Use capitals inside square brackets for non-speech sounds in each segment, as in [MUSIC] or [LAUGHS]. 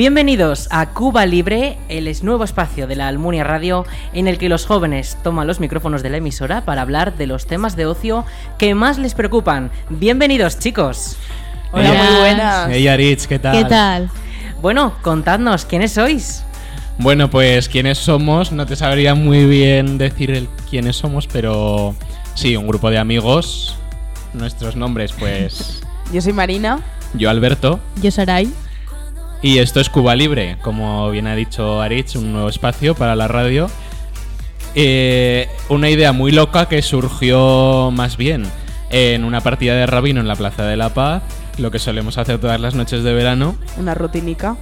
Bienvenidos a Cuba Libre, el nuevo espacio de la Almunia Radio en el que los jóvenes toman los micrófonos de la emisora para hablar de los temas de ocio que más les preocupan. Bienvenidos, chicos. Hola, muy buenas. Hey Aritz, ¿qué tal? ¿Qué tal? Bueno, contadnos, ¿quiénes sois? Bueno, pues quiénes somos, no te sabría muy bien decir el quiénes somos, pero sí, un grupo de amigos. Nuestros nombres, pues [LAUGHS] Yo soy Marina. yo Alberto. Yo Sarai. Y esto es Cuba Libre, como bien ha dicho Aritz, un nuevo espacio para la radio. Eh, una idea muy loca que surgió más bien en una partida de rabino en la Plaza de la Paz, lo que solemos hacer todas las noches de verano. Una rutinica.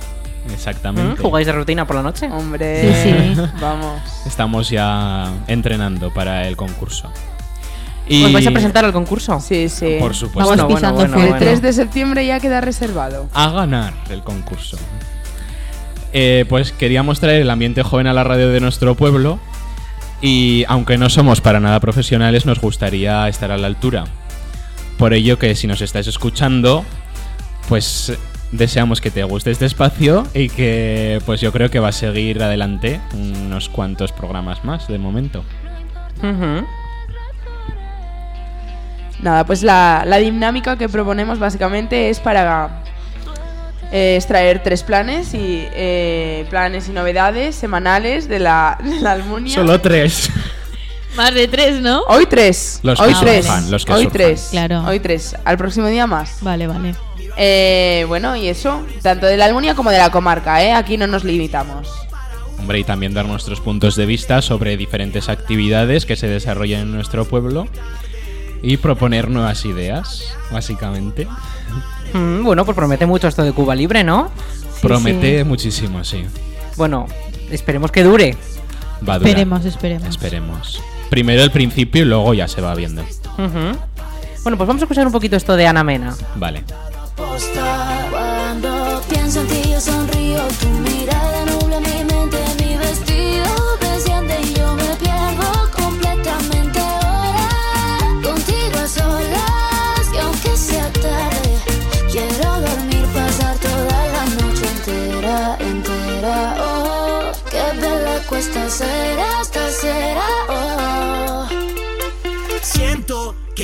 Exactamente. ¿Mm? ¿Jugáis de rutina por la noche? Hombre. Sí, sí. Vamos. Estamos ya entrenando para el concurso. Y ¿Os vais a presentar al concurso? Sí, sí. Por supuesto. Vamos Bueno, pisando bueno, fuerte. El 3 de septiembre ya queda reservado. a ganar el concurso. Eh, pues queríamos traer el ambiente joven a la radio de nuestro pueblo y aunque no somos para nada profesionales nos gustaría estar a la altura. Por ello que si nos estáis escuchando, pues deseamos que te guste este espacio y que pues yo creo que va a seguir adelante unos cuantos programas más de momento. Ujú. Nada, pues la, la dinámica que proponemos básicamente es para eh, extraer tres planes y eh, planes y novedades semanales de la, de la Almunia. Solo tres. Más de tres, ¿no? Hoy tres. Los Hoy que tres. los que Hoy tres. Claro. Hoy tres. Al próximo día más. Vale, vale. Eh, bueno, y eso, tanto de la Almunia como de la comarca, ¿eh? Aquí no nos limitamos. Hombre, y también dar nuestros puntos de vista sobre diferentes actividades que se desarrollan en nuestro pueblo y proponer nuevas ideas, básicamente. Mm, bueno, pues promete mucho esto de Cuba Libre, ¿no? Promete muchísimo, sí. Bueno, esperemos que dure. Va a durar. Esperemos, esperemos. Esperemos. Primero el principio y luego ya se va viendo. Bueno, pues vamos a escuchar un poquito esto de Ana Mena. Vale.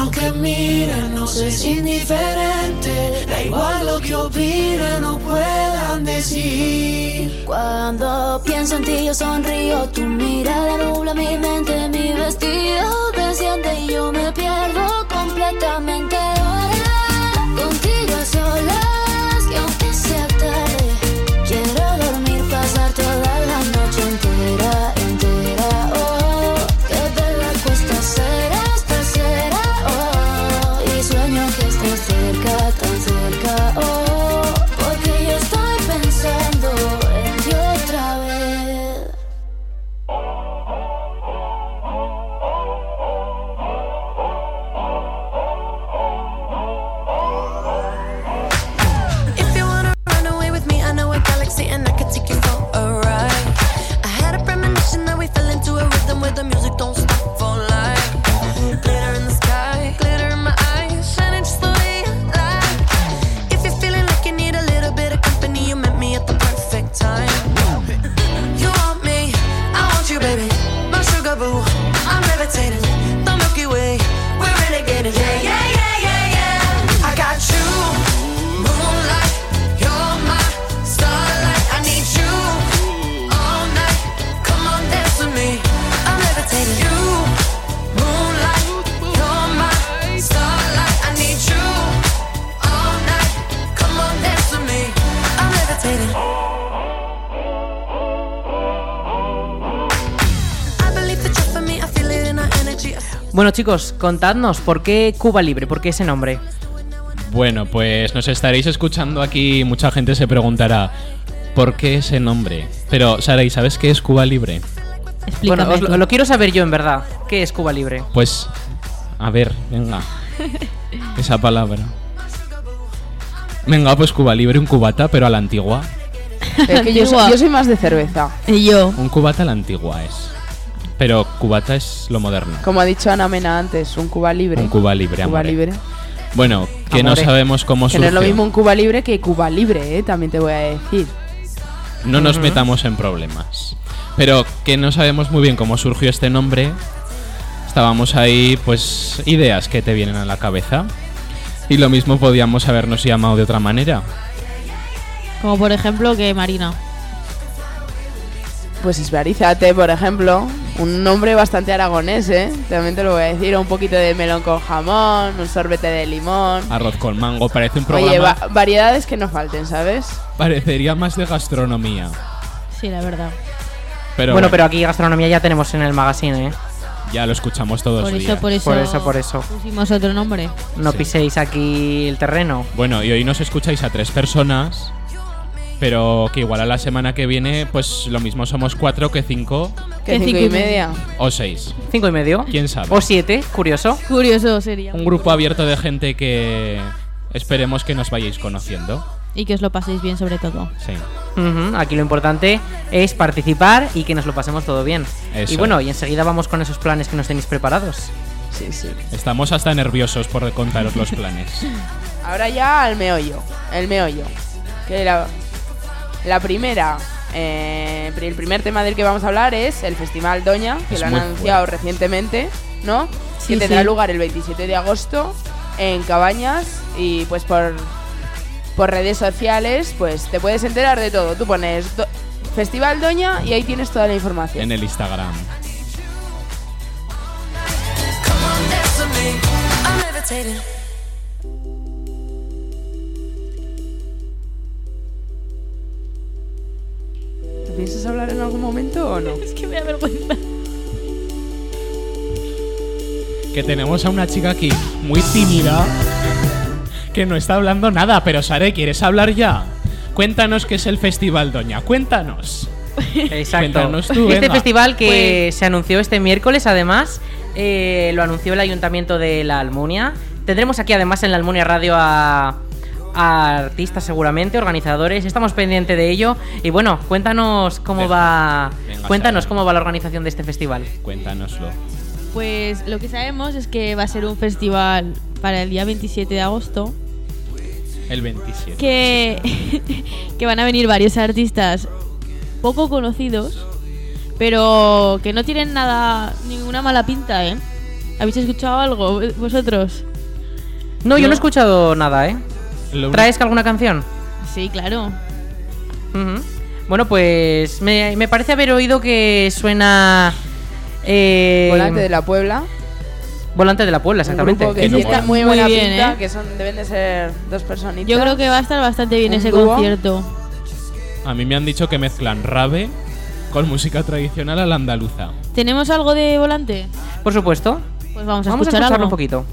aunque miren, no sé si indiferente. Da igual lo que opinen no puedan decir. Cuando pienso en ti, yo sonrío. Tu mirada nubla mi mente, mi vestido desciende y yo me pierdo completamente. Chicos, contadnos, ¿por qué Cuba Libre? ¿Por qué ese nombre? Bueno, pues nos estaréis escuchando aquí. Mucha gente se preguntará ¿por qué ese nombre? Pero, Sara, ¿y sabes qué es Cuba Libre? Explícame. Bueno, os lo, quiero saber yo en verdad. ¿Qué es Cuba Libre? Pues, a ver, venga. [LAUGHS] Esa palabra. Venga, pues Cuba Libre, un cubata, pero a la antigua. Es que yo, soy, Antigua. yo soy más de cerveza. Y yo. Un cubata a la antigua es. Cubata es lo moderno. Como ha dicho Ana Mena antes, un Cuba libre. Un Cuba Libre, Cuba amore. libre. Bueno, que no sabemos cómo Que no es lo surgió. mismo un Cuba libre que Cuba libre, ¿eh? También te voy a decir. No nos metamos en problemas. Pero que no sabemos muy bien cómo surgió este nombre. Estábamos ahí, pues, ideas que te vienen a la cabeza. Y lo mismo podíamos habernos llamado de otra manera. Como por ejemplo que Marina. Pues Isbarizate, por ejemplo. Un nombre bastante aragonés, ¿eh? También te lo voy a decir. Un poquito de melón con jamón, un sorbete de limón. Arroz con mango, parece un programa. Oye, va- variedades que no falten, ¿sabes? Parecería más de gastronomía. Sí, la verdad. Pero bueno, bueno, pero aquí gastronomía ya tenemos en el magazine, ¿eh? ya lo escuchamos todos Por los eso, días. por eso. Por eso, por eso. Pusimos otro nombre. No Sí. piséis aquí el terreno. Bueno, y hoy nos escucháis a tres personas. Pero que igual a la semana que viene, pues lo mismo somos cuatro que cinco Que cinco cinco y y media. o seis. Cinco y medio. ¿Quién sabe? O siete, curioso. Curioso sería. Un grupo abierto de gente que esperemos que nos vayáis conociendo. Y que os lo paséis bien sobre todo. Sí. Aquí lo importante es participar y que nos lo pasemos todo bien. Eso. Y bueno, y enseguida vamos con esos planes que nos tenéis preparados. Sí, sí. Estamos hasta nerviosos por contaros los planes. [LAUGHS] Ahora ya al meollo. El meollo. Que la, la primera. eh, el primer tema del que vamos a hablar es el Festival Doña, que Es lo han anunciado fuerte. recientemente, ¿no? Sí, que tendrá sí. lugar el 27 de agosto en Cabañas y pues por, por redes sociales pues te puedes enterar de todo. Tú pones Do- Festival Doña y ahí tienes toda la información. en el Instagram. Piensas hablar en algún momento o no? [LAUGHS] Es que me da vergüenza. Que tenemos a una chica aquí muy tímida que no está hablando nada. Pero Sare, ¿quieres hablar ya? Cuéntanos qué es el Festival Doña. Cuéntanos. [LAUGHS] Exacto. Cuéntanos tú, este venga. festival que Pues- se anunció este miércoles, además, eh, lo anunció el Ayuntamiento de la Almunia. Tendremos aquí además en la Almunia Radio a, a artistas seguramente, organizadores. Estamos pendientes de ello. Y bueno, cuéntanos cómo va. Venga, cuéntanos cómo va la organización de este festival. Cuéntanoslo. Pues lo que sabemos es que va a ser un festival para el día 27 de agosto. El 27. Que, [LAUGHS] que van a venir varios artistas poco conocidos, pero que no tienen nada, ninguna mala pinta, ¿eh? ¿Habéis escuchado algo vosotros? No, yo No. no he escuchado nada, ¿eh? ¿Traes alguna canción? Sí, claro. Bueno, pues me, me parece haber oído que suena. eh, Volante de la Puebla. Volante de la Puebla, Un exactamente. grupo que tiene mola. muy Muy buena bien, pinta, ¿eh? que son, deben de ser dos personitas. Yo creo que va a estar bastante bien ¿Un ese dúo? concierto. A mí me han dicho que mezclan rave con música tradicional a la andaluza. ¿Tenemos algo de volante? Por supuesto. Pues vamos a Vamos a escuchar escucharlo algo. un poquito.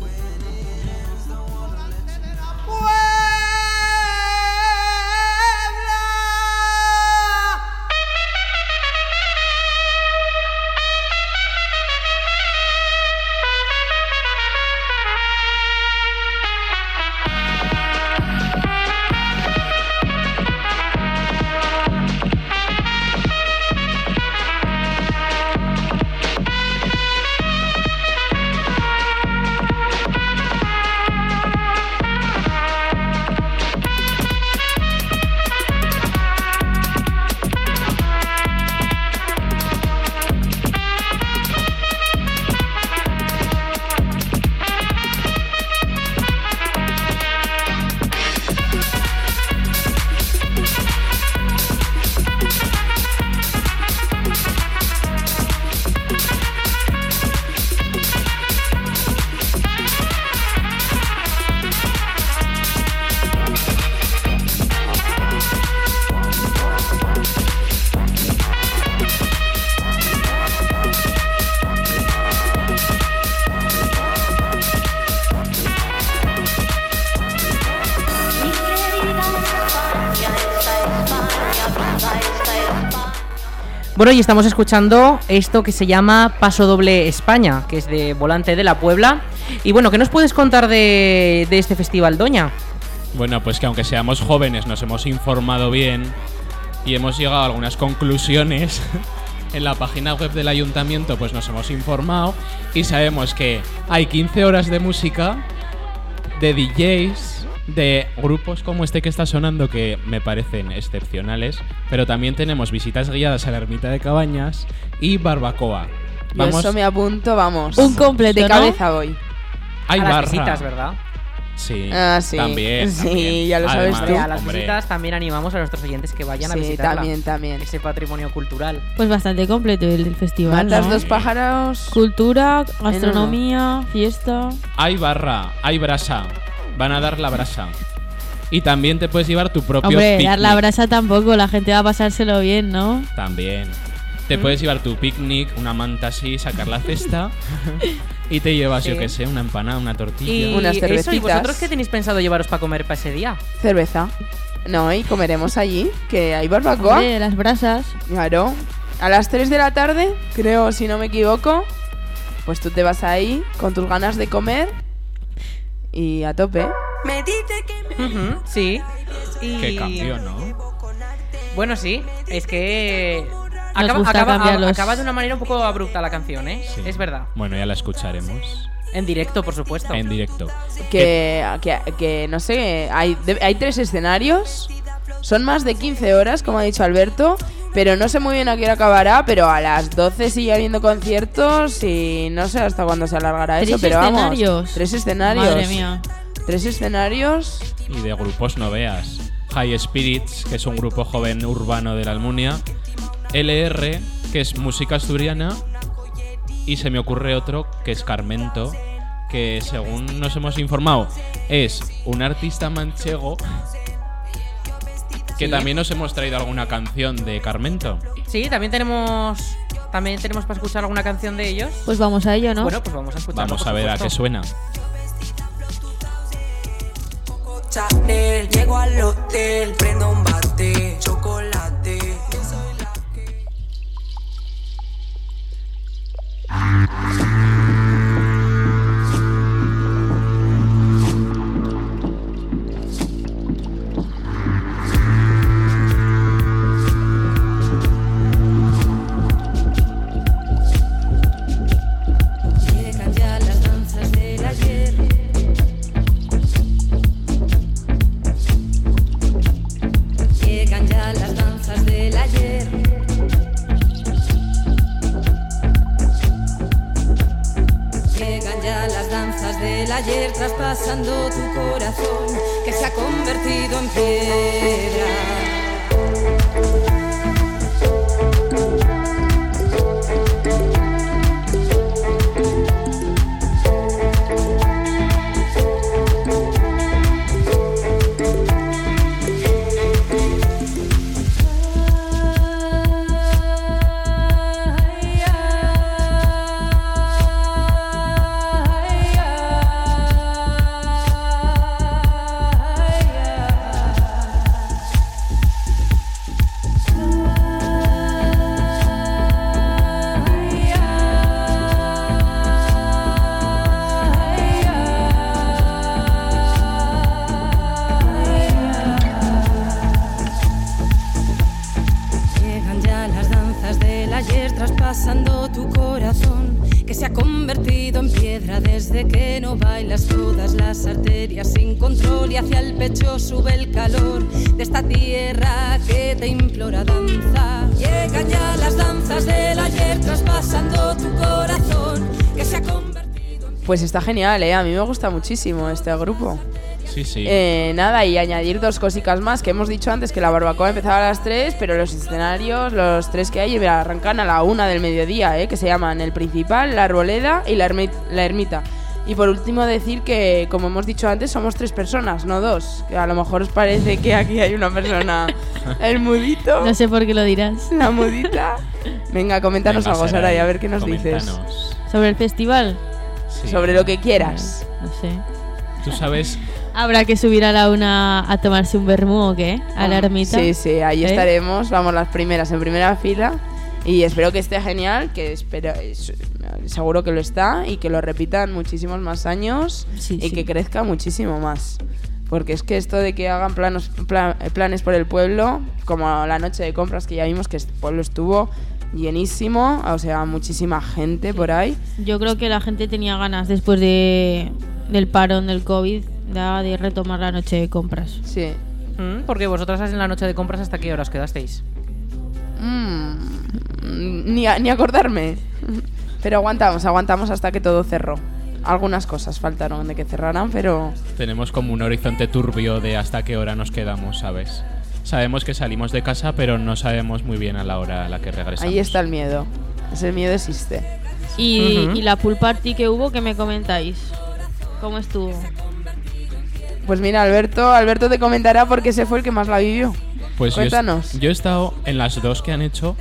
Bueno, y estamos escuchando esto que se llama Paso Doble España, que es de Volante de la Puebla. Y bueno, ¿qué nos puedes contar de este festival, Doña? Bueno, pues que aunque seamos jóvenes nos hemos informado bien y hemos llegado a algunas conclusiones. [LAUGHS] En la página web del ayuntamiento pues nos hemos informado y sabemos que hay 15 horas de música de DJs, de grupos como este que está sonando que me parecen excepcionales, pero también tenemos visitas guiadas a la ermita de Cabañas y barbacoa. Yo eso me apunto, vamos. Un completo, De ¿no? cabeza voy. hay a las barra. visitas, ¿verdad? Sí, Ah, sí. también. Sí, también. ya lo sabes Además, tú. a las hombre, visitas también animamos a nuestros oyentes que vayan a Sí, visitarla. también, también. Ese patrimonio cultural. Pues bastante completo el, el festival. Matas ¿no? dos pájaros. Cultura, gastronomía, fiesta. Hay barra, hay brasa. Van a dar la brasa. Y también te puedes llevar tu propio Hombre, dar la picnic. brasa tampoco, la gente va a pasárselo bien, ¿no? También. Mm. Te puedes llevar tu picnic, una manta así, sacar la cesta [LAUGHS] y te llevas, yo que sé, una empanada, una tortilla. Y Unas eso, ¿y cervecitas. vosotros qué tenéis pensado llevaros para comer para ese día? Cerveza. No, y comeremos allí, que hay barbacoa. Hombre, las brasas. Claro. A las 3 de la tarde, creo, si no me equivoco, pues tú te vas ahí con tus ganas de comer y a tope. Me dice que me Ujú, sí. Y... Qué cambio, ¿no? Bueno, sí. Es que... Acaba, gusta acaba- cambiar los- acaba de una manera un poco abrupta la canción, ¿eh? Sí. Es verdad. Bueno, ya la escucharemos En directo, por supuesto. en directo. Que, que, que, no sé, hay, de- hay tres escenarios. Son más de 15 horas, como ha dicho Alberto. Pero no sé muy bien a qué hora acabará. Pero a las 12 sigue habiendo conciertos. Y no sé hasta cuándo se alargará ¿Tres eso. Pero vamos. escenarios? Tres escenarios. Madre mía. Tres escenarios. Y de grupos no veas. High Spirits, que es un grupo joven urbano de la Almunia. LR, que es música asturiana. Y se me ocurre otro, que es Carmento, que según nos hemos informado, es un artista manchego. Que Sí. también nos hemos traído alguna canción de Carmento. Sí, también tenemos... También tenemos para escuchar alguna canción de ellos. Pues vamos a ello, ¿no? Bueno, pues vamos a escucharlo. Vamos a ver a qué suena. Chanel, llego al hotel, prendo un bate, chocolate. Yo soy la que del ayer traspasando tu corazón que se ha convertido en piedra. Está genial, ¿eh? A mí me gusta muchísimo este grupo. Sí, sí. Eh, nada, y añadir dos cositas más que hemos dicho antes que la barbacoa empezaba a las 3, pero los escenarios, los tres que hay, arrancan a la una del mediodía, ¿eh? que se llaman el principal, la arboleda y la, ermi- la ermita. Y por último decir que, como hemos dicho antes, somos tres personas, no dos. Que a lo mejor os parece que aquí hay una persona, [LAUGHS] el mudito, No sé por qué lo dirás. la mudita. Venga, coméntanos Venga, algo, Sara, y a ver qué nos dices. coméntanos. ¿Sobre el festival? Sí. Sobre lo que quieras. No sé. Tú sabes, ¿Habrá que subir a la una a tomarse un vermú o qué? ¿A la ermita? Sí, sí, ahí ¿Eh? estaremos, vamos las primeras en primera fila. Y espero que esté genial, que espero, es- seguro que lo está y que lo repitan muchísimos más años Sí, y sí. que crezca muchísimo más. Porque es que esto de que hagan planos, pla- planes por el pueblo, como la noche de compras que ya vimos que el pueblo estuvo llenísimo, o sea, muchísima gente por ahí. Yo creo que la gente tenía ganas después de, del parón del COVID ya de retomar la noche de compras. Sí. Mm, Porque vosotras en la noche de compras hasta qué horas quedasteis. Mm, ni, a- ni acordarme. [LAUGHS] Pero aguantamos, aguantamos hasta que todo cerró. Algunas cosas faltaron de que cerraran, pero Tenemos como un horizonte turbio de hasta qué hora nos quedamos, ¿sabes? Sabemos que salimos de casa, pero no sabemos muy bien a la hora a la que regresamos. ahí está el miedo. Ese miedo existe. Y, Ujú. y la pool party que hubo, ¿qué me comentáis? ¿Cómo estuvo? Pues mira, Alberto, Alberto te comentará porque ese fue el que más la vivió. Pues yo, Cuéntanos. yo he estado en las dos que han hecho.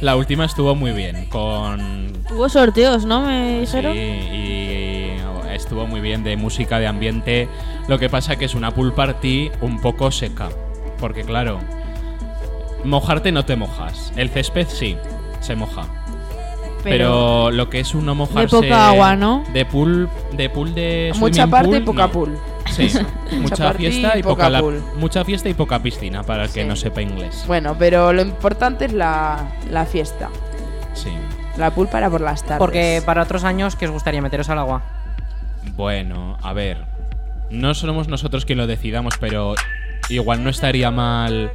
La última estuvo muy bien, con Hubo sorteos, ¿no? Me Sí, dijeron. y estuvo muy bien de música, de ambiente. Lo que pasa que es una pool party un poco seca. Porque claro, mojarte no te mojas. El césped sí, se moja. Pero, lo que es uno mojarse... poca agua, ¿no? De pool de, pool de Mucha swimming parte pool, y poca no. pool. Sí, [LAUGHS] mucha fiesta y poca la- pool. mucha fiesta y poca piscina para el que Sí. no sepa inglés. Bueno, pero lo importante es la, la fiesta. Sí. La pool para por las tardes. Porque para otros años, que os gustaría meteros al agua? Bueno, a ver. No somos nosotros quien lo decidamos, pero igual no estaría mal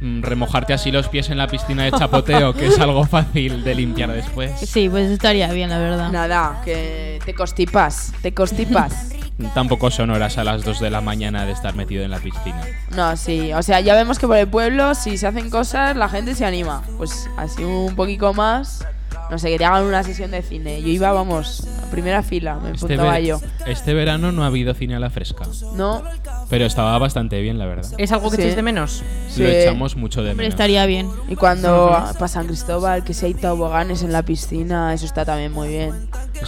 mm, remojarte así los pies en la piscina de chapoteo, que es algo fácil de limpiar después. Sí, pues estaría bien, la verdad. Nada, que te constipas, te constipas. Tampoco son horas a las 2 de la mañana de estar metido en la piscina. No, sí, o sea, ya vemos que por el pueblo, si se hacen cosas, la gente se anima. Pues así un poquito más, no sé, que te hagan una sesión de cine. Yo iba, vamos, a primera fila, me Este, apuntaba yo. este verano no ha habido cine a la fresca, No, pero estaba bastante bien, la verdad. ¿Es algo que Sí. echéis de menos? Sí. Lo echamos mucho de Hombre, menos. estaría bien. y cuando pa San Cristóbal, que se hay toboganes en la piscina, eso está también muy bien.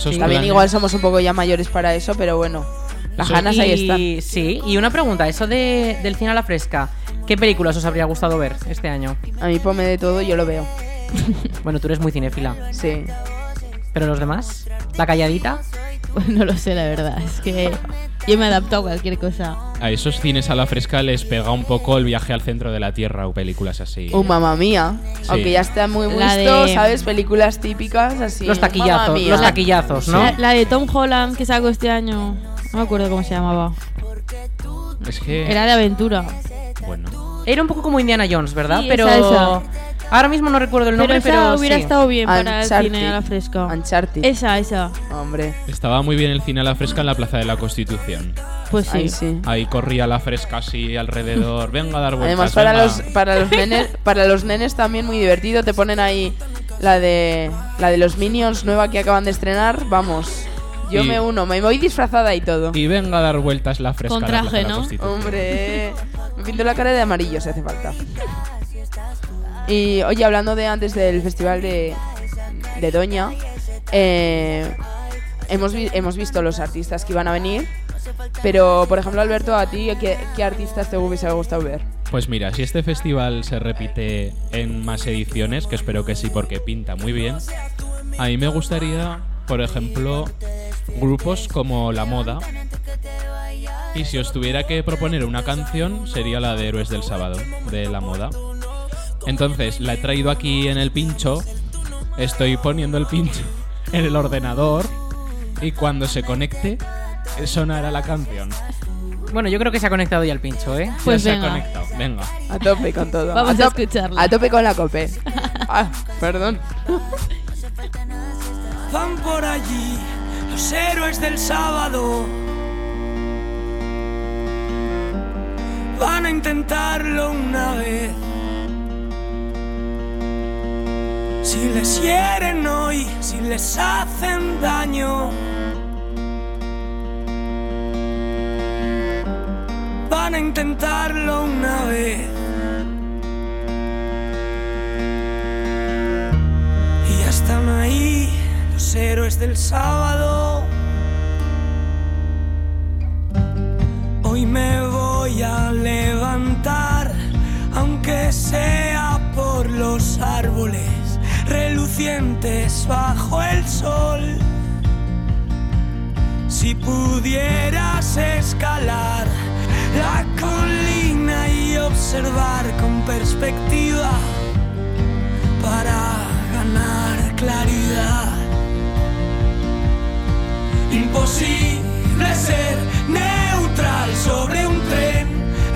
También planes- igual somos un poco ya mayores para eso, pero bueno, las ganas ahí están. Sí, y una pregunta, eso de, del cine a la fresca, ¿qué películas os habría gustado ver este año? A mí ponme de todo, yo lo veo. [LAUGHS] Bueno, tú eres muy cinéfila, Sí. Pero los demás, la calladita, Pues no lo sé, la verdad. Es que yo me adapto a cualquier cosa. A esos cines a la fresca les pega un poco el viaje al centro de la Tierra o películas así. Oh, mamá mía. Sí. Aunque ya está muy visto, de- ¿sabes? Películas típicas así. los taquillazos, los taquillazos, ¿no? La, la de Tom Holland que sacó este año. No me acuerdo cómo se llamaba. Es que... Era de aventura. Bueno. Era un poco como Indiana Jones, ¿verdad? Sí, pero esa, esa. Ahora mismo no recuerdo el Pero nombre, esa pero, hubiera sí. estado bien para el Uncharted. cine a la fresca. Uncharted. Esa, esa. Hombre. Estaba muy bien el cine a la fresca en la Plaza de la Constitución. Pues sí. Ahí sí. Ahí corría la fresca así alrededor. Venga a dar vueltas. Además, para venga. los, para los [LAUGHS] nenes, para los nenes también muy divertido. Te ponen ahí la de la de los Minions nueva que acaban de estrenar. Vamos. Yo Y- me uno, me voy disfrazada y todo. Y venga a dar vueltas la fresca. Con la traje, de la ¿no? Constitución. Hombre, me pinto la cara de amarillo si hace falta. Y oye, hablando de antes del festival de, Doña, eh, hemos, hemos visto los artistas que iban a venir. Pero, por ejemplo, Alberto, a ti, ¿qué, qué artistas te hubiese gustado ver? Pues mira, si este festival se repite en más ediciones, que espero que sí porque pinta muy bien, a mí me gustaría, por ejemplo, grupos como La Moda. Y si os tuviera que proponer una canción, sería la de Héroes del Sábado, de La Moda. Entonces, la he traído aquí en el pincho, estoy poniendo el pincho [LAUGHS] en el ordenador y cuando se conecte, sonará la canción. Bueno, yo creo que se ha conectado ya el pincho, ¿eh? Pues ya se ha conectado, venga. A tope con todo. Vamos a, a tope- escucharla. A tope con la cope. Ah, perdón. Van por allí los héroes del sábado. Van a intentarlo una vez. Si les hieren hoy, si les hacen daño. Van a intentarlo una vez. Y ya están ahí los héroes del sábado. Hoy me voy a levantar, aunque sea por los árboles, relucientes bajo el sol. Si pudieras escalar la colina y observar con perspectiva para ganar claridad. Imposible ser neutral sobre un tren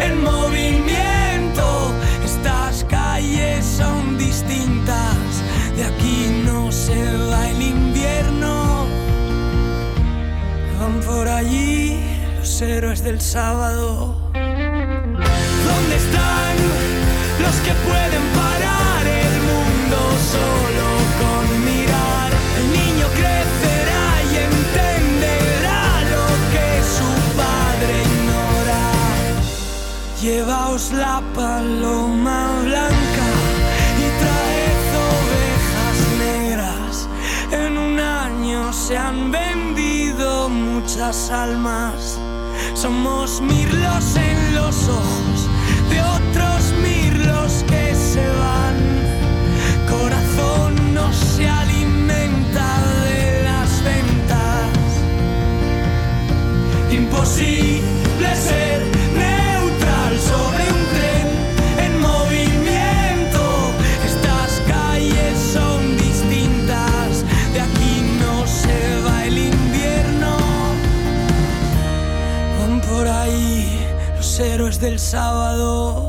en movimiento. Estas calles son distintas, de aquí no se va el invierno. Van por allí los héroes del sábado. ¿Dónde están almas. Somos mirlos en los ojos de otros mirlos que se van. Corazón no se alimenta de las ventas. Imposible del sábado.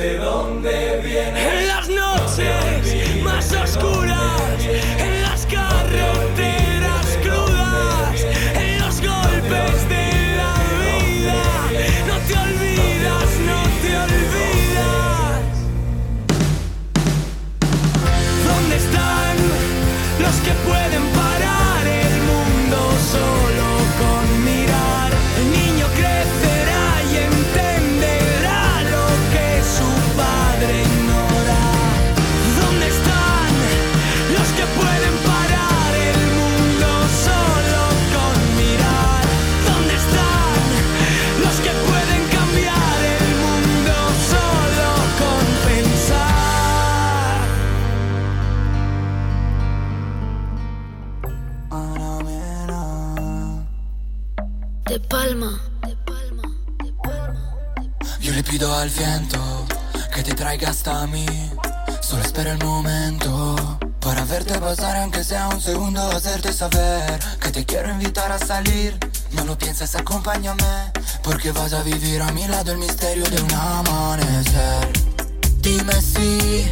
Olvides de dónde vienes. En las noches más oscuras, hacerte saber que te quiero invitar a salir. No lo pienses, acompáñame, porque vas a vivir a mi lado el misterio de un amanecer. Dime si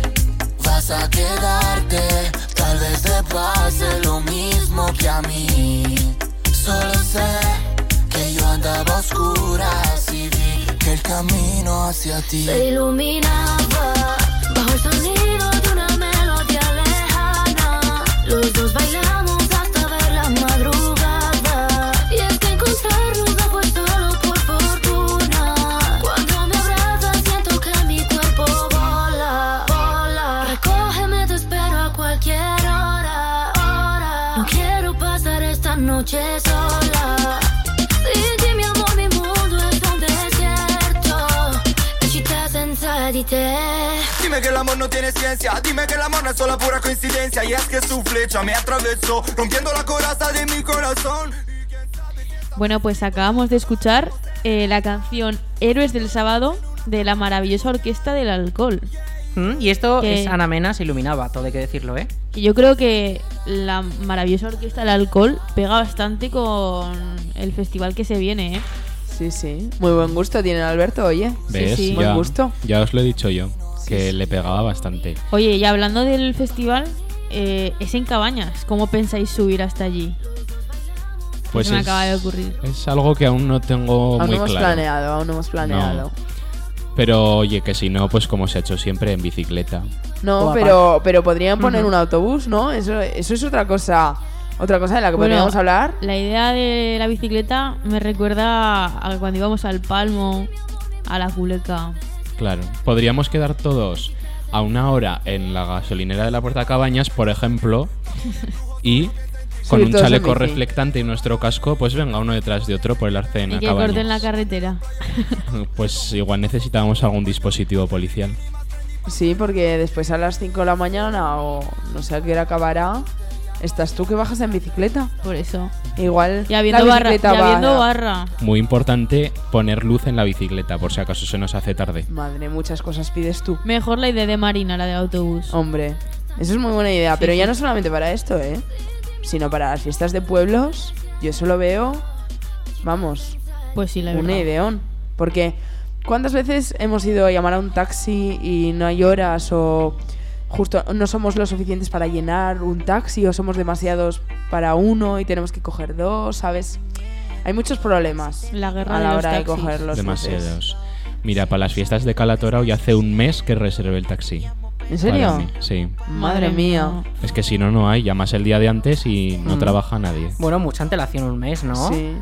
vas a quedarte, tal vez te pase lo mismo que a mí. Solo sé que yo andaba a oscuras y vi que el camino hacia ti Se iluminaba bajo el sonido de una melodía lejana. Los dos bailamos Dime que el amor no tiene ciencia, dime que el amor no es solo pura coincidencia Y es que su flecha me atravesó, rompiendo la coraza de mi corazón Bueno, pues acabamos de escuchar eh, la canción Héroes del Sábado de la maravillosa orquesta del alcohol. Mm, Y esto Que- es Ana Mena, se iluminaba, todo hay que decirlo, ¿eh? Yo creo que la maravillosa orquesta del alcohol pega bastante con el festival que se viene, ¿eh? Sí, sí. Muy buen gusto tiene Alberto, oye. ¿Ves? sí. Ya, Buen gusto. ya os lo he dicho yo, que le pegaba bastante. Oye, y hablando del festival, eh, es en Cabañas. ¿Cómo pensáis subir hasta allí? Pues se me es- acaba de ocurrir. Es algo que aún no tengo Aún no muy hemos claro. planeado, aún no hemos planeado. Pero oye, que si no, pues como se ha hecho siempre en bicicleta. No, pero, pero podrían poner un autobús, ¿no? Eso, eso es otra cosa. Otra cosa de la que Bueno, podríamos hablar. La idea de la bicicleta me recuerda a cuando íbamos al Palmo, a la Culeca. Claro. Podríamos quedar todos a una hora en la gasolinera de la Puerta Cabañas, por ejemplo, y con un chaleco reflectante y nuestro casco, pues venga uno detrás de otro por el arcén Y a que corten la Cabañas. carretera. [LAUGHS] Pues igual necesitábamos algún dispositivo policial. Sí, porque después a las 5 de la mañana o no sé a qué hora acabará, estás tú que bajas en bicicleta. Por eso. Igual Y habiendo la barra. Y habiendo barra. Muy importante poner luz en la bicicleta, por si acaso se nos hace tarde. Madre, muchas cosas pides tú. Mejor la idea de Marina, la de autobús. Hombre, eso es muy buena idea, Sí, pero ya no solamente para esto, ¿eh? Sino para las fiestas de pueblos, yo eso lo veo, vamos, Pues sí, la un verdad. ideón. Porque, ¿cuántas veces hemos ido a llamar a un taxi y no hay horas o justo no somos lo suficientes para llenar un taxi o somos demasiados para uno y tenemos que coger dos, ¿sabes? Hay muchos problemas La guerra a de la los hora de coger los buses. Demasiados. Mira, para las fiestas de Calatora hoy hace un mes que reservé el taxi. ¿En serio? Sí. Madre mía. Es que si no, no hay. Llamas el día de antes y no Mm. trabaja nadie. Bueno, mucha antelación, un mes, ¿no? Sí,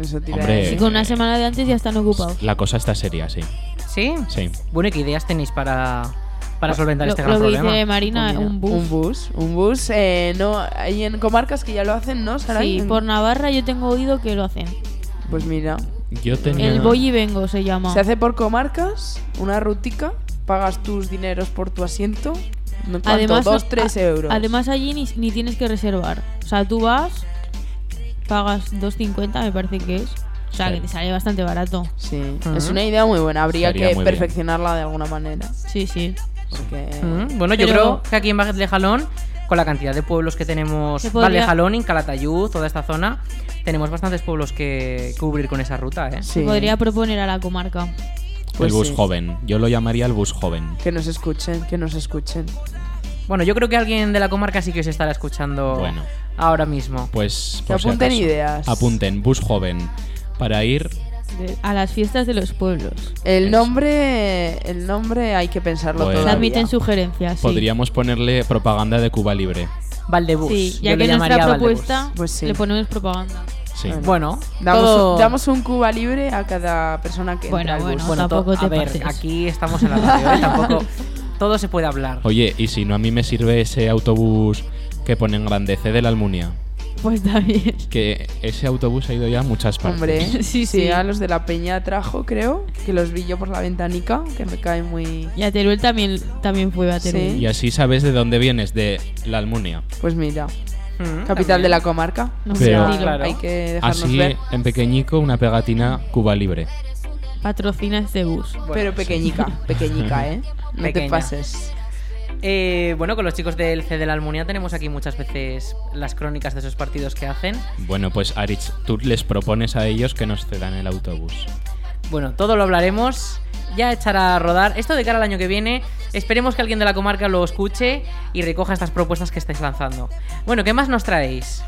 eso te iba a Hombre. Y con una semana de antes ya están ocupados. La cosa está seria, sí. ¿Sí? Sí. Bueno, ¿y qué ideas tenéis para, para solventar Lo, este lo gran que problema? dice Marina, Pues un bus. Un bus, un bus. eh, no, hay en comarcas que ya lo hacen, ¿no? Saray? Sí, por Navarra yo tengo oído que lo hacen. Pues mira, Yo tenía. El voy y vengo se llama. se hace por comarcas, una rutica, pagas tus dineros por tu asiento. ¿no? ¿Cuánto? Además, dos, tres euros. Además allí ni, ni tienes que reservar. O sea, tú vas, pagas 2.50 me parece que es. O sea, Sí. que te sale bastante barato. Sí, Ujú. es una idea muy buena. Habría Estaría que muy bien. perfeccionarla de alguna manera. Sí, sí. Mm, Bueno, yo creo que aquí en Bajet de Jalón, con la cantidad de pueblos que tenemos, Se podría- Valle Jalón, Incalatayud, toda esta zona, tenemos bastantes pueblos que cubrir con esa ruta, ¿eh? Sí, Se podría proponer a la comarca. pues el bus sí. joven. Yo lo llamaría el bus joven. Que nos escuchen, que nos escuchen. Bueno, yo creo que alguien de la comarca sí que os estará escuchando Bueno. ahora mismo. Pues. Que por si apunten acaso. ideas. Apunten, bus joven. Para ir. De- a las fiestas de los pueblos. El Eso. nombre, el nombre hay que pensarlo Pues- Se todavía. admiten sugerencias. sí. Podríamos ponerle propaganda de Cuba Libre. Valdebus. Sí, ya yo que le nuestra llamaría propuesta Valdebus. Pues sí. le ponemos propaganda. Sí. Bueno. Bueno, Damos, todo- un, damos un Cuba libre a cada persona que Bueno, entra al bueno. bus. bueno, tampoco te a ver, pases. aquí estamos en la radio, ¿eh? Tampoco [LAUGHS] todo se puede hablar. Oye, y si no, a mí me sirve ese autobús que pone en grande C de la Almunia. Pues está bien. Que ese autobús ha ido ya a muchas partes. Hombre, [LAUGHS] Sí, sí, sí. a los de la Peña trajo, creo, que los vi yo por la ventanica, que me cae muy... Y a Teruel también, también fue a Teruel. Sí. Y así sabes de dónde vienes, de la Almunia. Pues mira, Mm, capital también. de la comarca. No Pero- sé, Claro. Hay que dejarnos Así, ver. en pequeñico, una pegatina Cuba Libre. Patrocina este bus. Bueno, Pero pequeñica, pequeñica, [LAUGHS] ¿eh? No te pases. Eh, bueno, con los chicos del C de la Almunia tenemos aquí muchas veces las crónicas de esos partidos que hacen. Bueno, pues Arich, tú les propones a ellos que nos cedan el autobús. Bueno, todo lo hablaremos. Ya echará a rodar. Esto de cara al año que viene, esperemos que alguien de la comarca lo escuche y recoja estas propuestas que estáis lanzando. Bueno, ¿qué más nos traéis?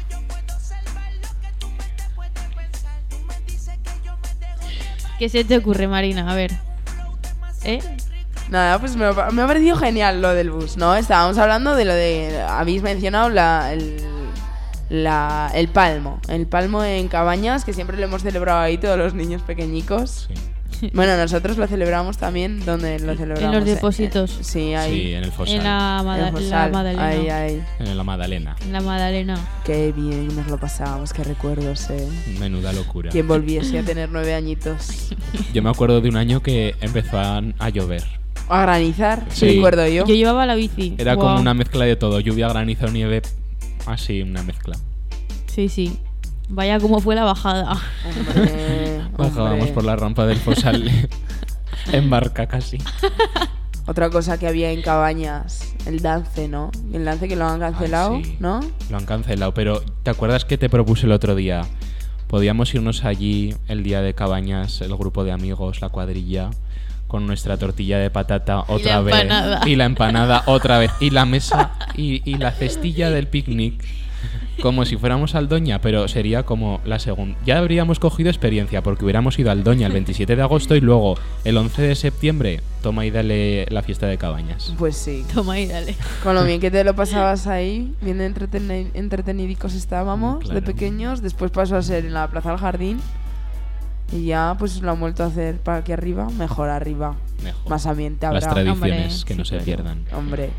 ¿Qué se te ocurre, Marina? A ver. ¿Eh? Nada, pues me, ha- me ha parecido genial lo del bus, ¿no? Estábamos hablando de lo de... Habéis mencionado la, el, la- el palmo. El palmo en Cabañas, que siempre lo hemos celebrado ahí todos los niños pequeñicos. Sí. Bueno, nosotros lo celebramos también donde lo celebramos. depósitos. Eh, sí, ahí. Sí, en el Fosal. En la, en Mada- el en la. Madalena. Ahí, ahí. En la Madalena. En la Madalena. Qué bien nos lo pasábamos, qué recuerdos, eh. Menuda locura. Quien volviese a tener nueve añitos. Yo me acuerdo de un año que empezó a, a llover. A granizar, Sí. recuerdo yo. Yo llevaba la bici. Era como una mezcla de todo. Lluvia, granizo, nieve. Así, una mezcla. Sí, sí. Vaya cómo fue la bajada. Hombre, [LAUGHS] Bajábamos hombre. por la rampa del Fosal [LAUGHS] en barca casi. [LAUGHS] Otra cosa que había en Cabañas, el dance, ¿no? El dance que lo han cancelado, Ay, sí. ¿no? Lo han cancelado, pero ¿te acuerdas que te propuse el otro día? Podíamos irnos allí el día de Cabañas, el grupo de amigos, la cuadrilla, con nuestra tortilla de patata otra la vez. empanada. Y la empanada otra vez. Y la mesa y, y la [LAUGHS] cestilla del picnic. como si fuéramos al Doña, pero sería como la segunda. Ya habríamos cogido experiencia porque hubiéramos ido al Doña el 27 de agosto y luego el 11 de septiembre, toma y dale la fiesta de cabañas. Pues sí. Toma y dale. Con lo bien que te lo pasabas ahí, bien entreteni- entretenidicos estábamos Claro. de pequeños. Después pasó a ser en la Plaza del Jardín. Y ya pues lo han vuelto a hacer para aquí arriba. Mejor arriba. Mejor. Más ambiente Las habrá. tradiciones Hombre, que no sí, se Pero, pierdan. Hombre.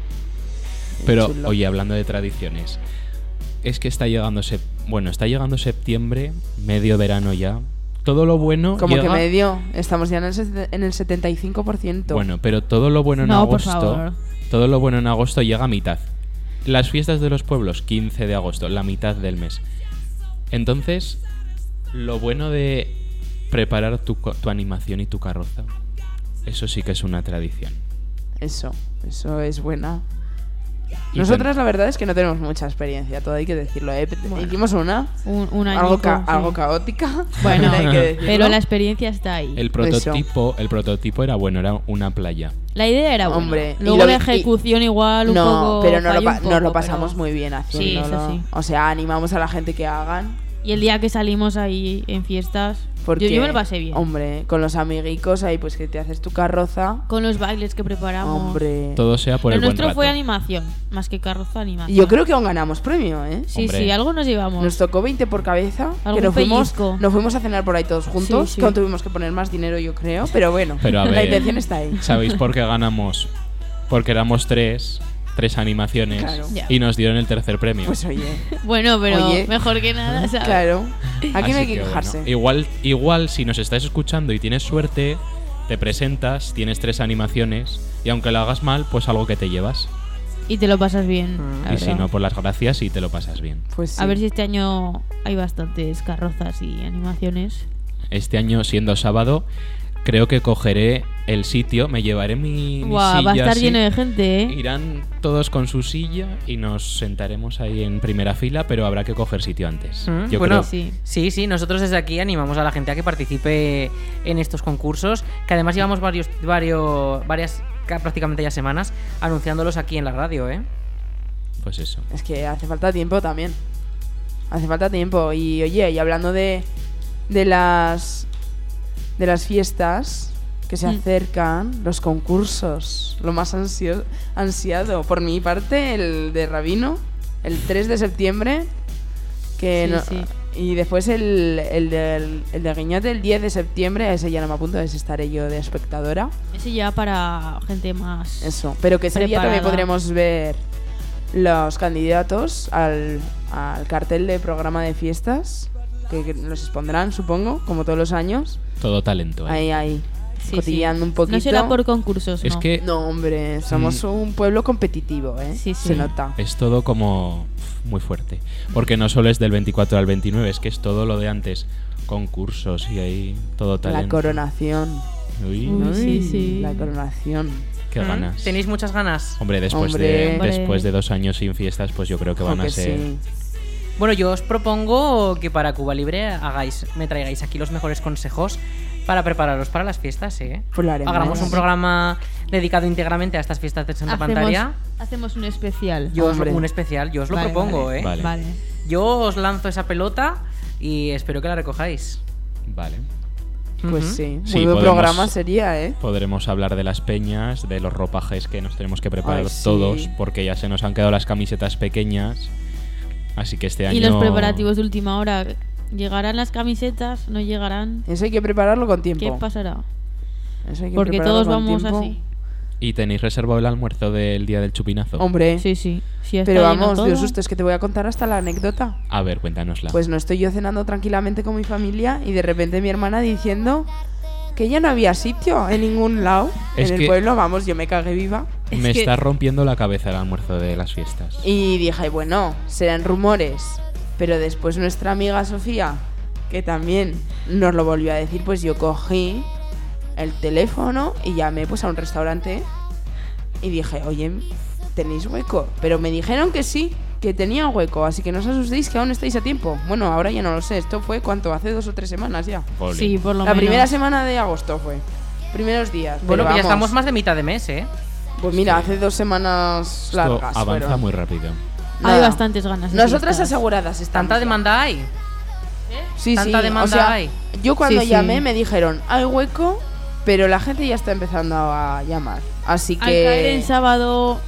Pero, chulo. oye, hablando de tradiciones, es que está llegando, sep- bueno, está llegando septiembre, medio verano ya. Todo lo bueno Como que medio. Estamos ya en el, sete- en el 75%. Bueno, pero todo lo bueno en No, por agosto, favor. todo lo bueno en agosto llega a mitad. Las fiestas de los pueblos, 15 de agosto, la mitad del mes. Entonces, lo bueno de preparar tu, co- tu animación y tu carroza, eso sí que es una tradición. Eso, eso es buena. Y Nosotras la verdad es que no tenemos mucha experiencia, todo hay que decirlo. ¿eh? Hicimos una, Un, un algo, añico, ca- sí. algo caótica. [LAUGHS] Bueno, [LAUGHS] hay que decirlo. pero la experiencia está ahí. El prototipo, el prototipo era bueno, era una playa. La idea era buena. Hombre, Luego la y- ejecución igual un no, poco pero no lo, pa- nos lo pasamos pero- muy bien Sí, eso haciéndolo. sí. O sea, animamos a la gente que hagan. Y el día que salimos ahí en fiestas, Porque, yo, yo me lo pasé bien. Hombre, con los amiguicos ahí, pues que te haces tu carroza. Con los bailes que preparamos. Hombre. Todo sea por Lo el buen nuestro rato. fue animación, más que carroza animación. Yo creo que aún ganamos premio, ¿eh? Sí, Hombre. sí, algo nos llevamos. Nos tocó 20 por cabeza. Que nos fuimos, nos fuimos a cenar por ahí todos juntos. Sí, sí. Que aún tuvimos que poner más dinero, yo creo. Pero bueno, Pero a la ver, intención está ahí. ¿Sabéis por qué ganamos? Porque éramos tres, tres animaciones Claro. Y nos dieron el tercer premio. Pues oye, Bueno, pero Oye. mejor que nada, ¿sabes? claro. Aquí no hay que bueno, quejarse. igual, igual si nos estás escuchando y tienes suerte, te presentas, tienes tres animaciones y aunque lo hagas mal, pues algo que te llevas. Y te lo pasas bien. la y si no, por las gracias y te lo pasas bien. Pues sí. A ver si este año hay bastantes carrozas y animaciones. Este año, siendo sábado, creo que cogeré el sitio, me llevaré mi, mi va a estar así, lleno de gente, ¿eh? Irán todos con su silla y nos sentaremos ahí en primera fila, pero habrá que coger sitio antes. Mm, Yo bueno, creo. Sí. Sí, sí, nosotros desde aquí animamos a la gente a que participe en estos concursos, que además llevamos varios, varios, varias, ca- prácticamente ya semanas, anunciándolos aquí en la radio, ¿eh? Pues eso. Es que hace falta tiempo también. Hace falta tiempo. Y oye, y hablando de, de las de las fiestas que se Mm. acercan, los concursos, lo más ansio- ansiado. Por mi parte, el de Rabino, el 3 de septiembre. Que Sí, no- sí. Y después el, el, del, el de Guiñote, el 10 de septiembre. A ese ya no me apunto, ese estaré yo de espectadora. Ese ya para gente más. Eso, pero que ese día también Preparada. podremos ver los candidatos al, al cartel de programa de fiestas, que, que los expondrán, supongo, como todos los años. Todo talento. ¿eh? Ahí, ahí, Sí, cotilleando un poquito. No será por concursos, Es no. que No, hombre, somos un pueblo competitivo, ¿eh? Sí, sí. Se nota. es todo como muy fuerte. Porque no solo es del 24 al 29, es que es todo lo de antes. Concursos y ahí todo talento. La coronación. Uy, Uy, sí, sí. La coronación. qué ¿Mm? ganas. ¿Tenéis muchas ganas? Hombre, después, Hombre. De, Hombre. después de dos años sin fiestas, pues yo creo que van a ser... Bueno, yo os propongo que para Cuba Libre hagáis, me traigáis aquí los mejores consejos para prepararos para las fiestas, ¿eh? Pues lo haremos. Hagamos un programa dedicado íntegramente a estas fiestas de Santa hacemos, Pantalla. hacemos un especial. Yo os, un especial, yo os lo Vale, propongo, vale. ¿eh? Vale. Vale. Yo os lanzo esa pelota y espero que la recojáis. Vale. Pues sí, muy Sí, buen podemos- programa sería, ¿eh? Podremos hablar de las peñas, de los ropajes que nos tenemos que preparar Ay, sí. todos, porque ya se nos han quedado las camisetas pequeñas. Así que este año... Y los preparativos de última hora. ¿Llegarán las camisetas? ¿No llegarán? Eso hay que prepararlo con tiempo. ¿Qué pasará? Eso hay que Porque prepararlo todos con vamos tiempo. así. ¿Y tenéis reservado el almuerzo del día del chupinazo? Hombre, Sí, sí. Pero vamos, todo. Dios, susto, es que te voy a contar hasta la anécdota. A ver, cuéntanosla. Pues no estoy yo cenando tranquilamente con mi familia y de repente mi hermana diciendo que ya no había sitio en ningún lado. Es en el pueblo, vamos, yo me cagué viva. Me es que- está rompiendo la cabeza el almuerzo de las fiestas. Y dije, bueno, serán rumores. Pero después nuestra amiga Sofía, que también nos lo volvió a decir, pues yo cogí el teléfono y llamé pues a un restaurante y dije, oye, ¿tenéis hueco? Pero me dijeron que sí, que tenía hueco, así que no os asustéis que aún estáis a tiempo. Bueno, ahora ya no lo sé, esto fue cuánto, hace dos o tres semanas ya. Jolín. Sí, por lo La menos. primera semana de agosto fue. Primeros días. Bueno, pero ya vamos. estamos más de mitad de mes, ¿eh? Pues mira, hace dos semanas Esto largas. avanza fueron. muy rápido. Hay bastantes ganas. de Nosotras fiestas. aseguradas estamos. ¿Tanta ya. demanda hay? Sí, ¿Tanta sí, demanda o sea, hay? Yo cuando Sí, sí. llamé me dijeron, hay hueco, pero la gente ya está empezando a llamar. Así Al caer en que... sábado,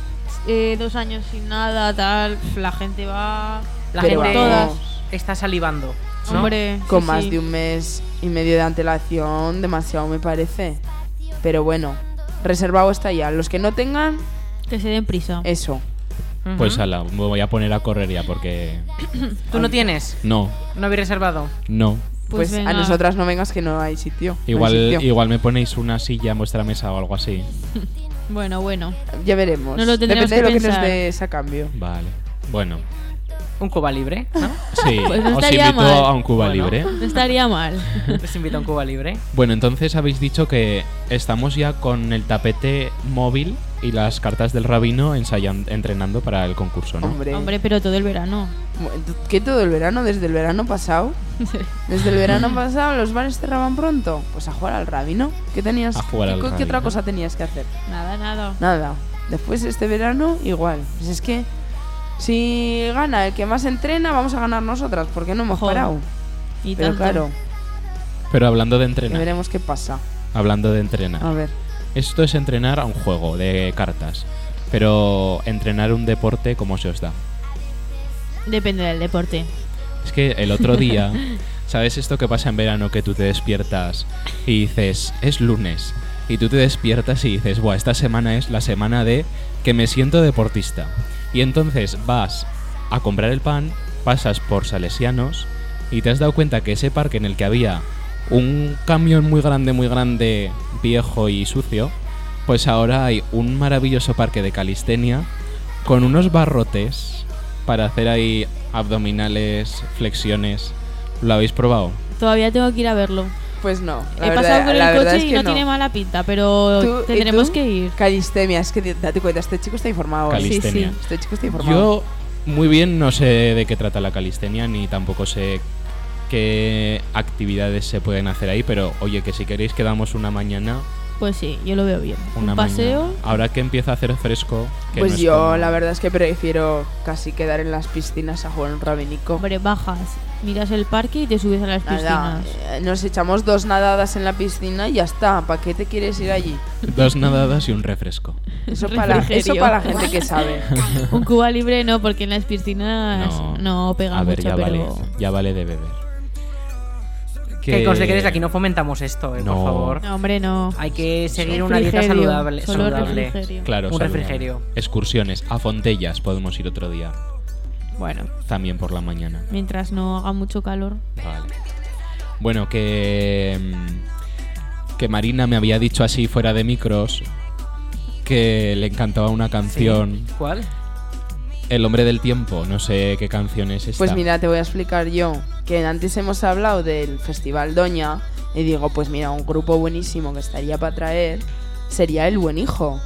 eh, dos años sin nada, tal, la gente va. La Pero gente vamos. está salivando. ¿no? Hombre, Con sí, más sí. de un mes y medio de antelación, demasiado me parece. Pero bueno, reservado está ya. Los que no tengan, Que se den prisa. eso. Ujú. Pues ala, me voy a poner a correr ya porque. ¿Tú no tienes? No, ¿No habéis reservado? no. Pues, venga. a nosotras no vengas que no hay sitio. no hay Igual, sitio. igual me ponéis una silla en vuestra mesa o algo así. [LAUGHS] Bueno, bueno. Ya veremos. No lo tendremos Depende de lo que que nos pensar. des a cambio. Vale. Bueno, Un Cuba libre, ¿no? sí, [LAUGHS] Pues no os estaría invito mal. a un Cuba Bueno. Libre. No estaría mal. [LAUGHS] Les invito a un Cuba libre. Bueno, entonces habéis dicho que estamos ya con el tapete móvil y las cartas del rabino ensayan, entrenando para el concurso, ¿no? Hombre, Hombre, pero todo el verano. ¿Qué todo el verano? ¿Desde el verano pasado? [LAUGHS] Desde el verano [LAUGHS] pasado los bares cerraban pronto. Pues a jugar al rabino. ¿Qué tenías? A jugar ¿qué, al co- ¿Qué otra cosa tenías que hacer? Nada, nada. Nada. Después este verano igual. Pues es que si gana el que más entrena, vamos a ganar nosotras, porque no hemos Joder. parado. Y Pero tanto. claro, Pero hablando de entrenar, veremos qué pasa. hablando de entrenar. A ver. Esto es entrenar a un juego de cartas. Pero entrenar un deporte, ¿cómo se os da? Depende del deporte. Es que el otro [LAUGHS] día, ¿sabes esto que pasa en verano? Que tú te despiertas y dices, es lunes. Y tú te despiertas y dices, buah, esta semana es la semana de que me siento deportista. Y entonces vas a comprar el pan, pasas por Salesianos y te has dado cuenta que ese parque en el que había un camión muy grande, muy grande, viejo y sucio, pues ahora hay un maravilloso parque de calistenia con unos barrotes para hacer ahí abdominales, flexiones. ¿Lo habéis probado? Todavía tengo que ir a verlo. Pues no. La He verdad- pasado por el coche es y que no, tiene mala pinta, pero ¿Tú- tendremos tú? que ir. Calistemia, es que date cuenta, este chico está informado. ¿eh? Calistenia. sí. Este chico está informado. Yo muy bien no sé de qué trata la calistenia ni tampoco sé qué actividades se pueden hacer ahí, pero oye, que si queréis quedamos una mañana, Pues sí, yo lo veo bien. una Un paseo. mañana. Ahora que empieza a hacer fresco, que Pues no es yo como- la verdad es que prefiero casi quedar en las piscinas a jugar un rabinico. Hombre, bajas, miras el parque y te subes a las Nada, piscinas. eh, nos echamos dos nadadas en la piscina y ya está. ¿Para qué te quieres ir allí? [LAUGHS] dos nadadas y un refresco. Eso para, eso Refrigerio. para la gente que sabe. [LAUGHS] Un Cuba libre no, porque en las piscinas no, pega a ver, mucho, ya pero... vale, ya vale de beber. Que conste que desde aquí no fomentamos esto, eh, No. por favor. No, hombre, no. Hay que seguir una dieta saludable. Solo saludable. refrigerio. Claro, Un saludable. refrigerio. Excursiones a Fontellas podemos ir otro día, Bueno, también por la mañana. mientras no haga mucho calor. Vale. Bueno, que. mm, Que Marina me había dicho así fuera de micros que le encantaba una canción. Sí. ¿Cuál? El hombre del tiempo. No sé qué canción es esta. Pues mira, te voy a explicar yo. Que antes hemos hablado del Festival Doña. Y digo, pues mira, un grupo buenísimo que estaría para traer sería El Buen Hijo.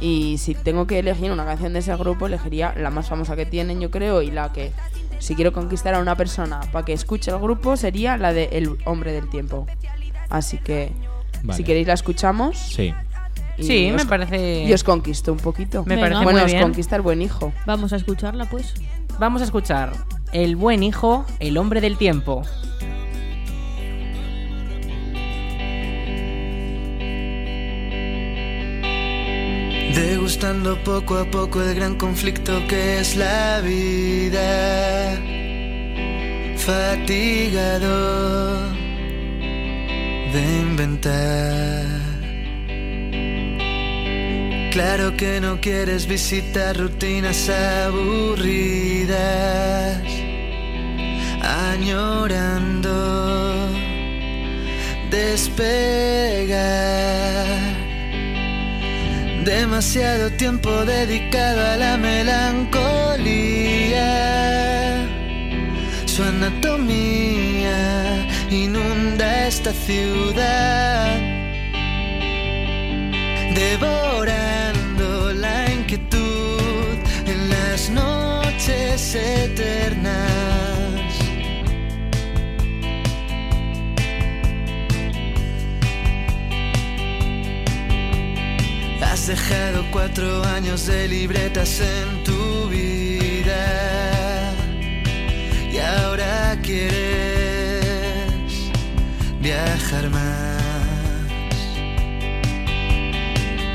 Y si tengo que elegir una canción de ese grupo, elegiría la más famosa que tienen, yo creo, y la que, si quiero conquistar a una persona para que escuche el grupo, sería la de El Hombre del Tiempo. Así que, Vale. si queréis, la escuchamos. Sí. Sí, os- me parece. Y os conquisto un poquito. Me Venga. parece bueno, muy os bien. conquista el Buen Hijo. Vamos a escucharla, pues. Vamos a escuchar El buen hijo, el hombre del tiempo. Degustando poco a poco el gran conflicto que es la vida. Fatigado de inventar. Claro que no quieres visitar rutinas aburridas. Añorando despegar. Demasiado tiempo dedicado a la melancolía. Su anatomía inunda esta ciudad, eternas. Has dejado cuatro años de libretas en tu vida y ahora quieres viajar más.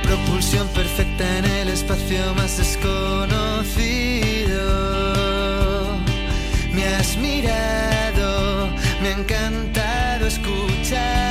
Propulsión perfecta en el espacio más desconocido. Mirado, me ha encantado escuchar.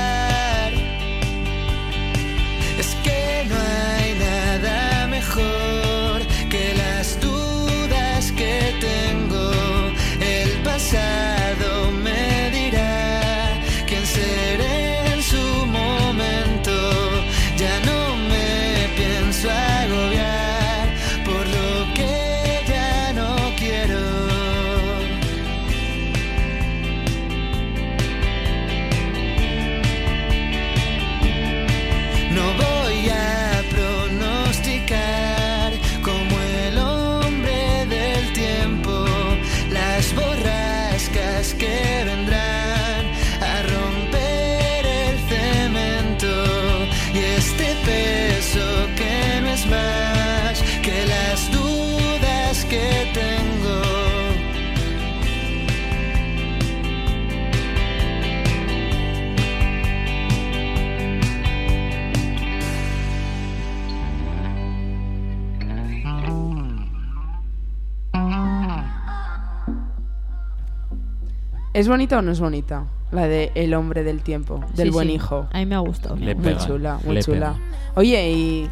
¿Es bonita o no es bonita? La de El hombre del tiempo, del Sí, buen sí. hijo. A mí me ha gustado. me Muy pega, chula, muy le chula. pega. Oye, y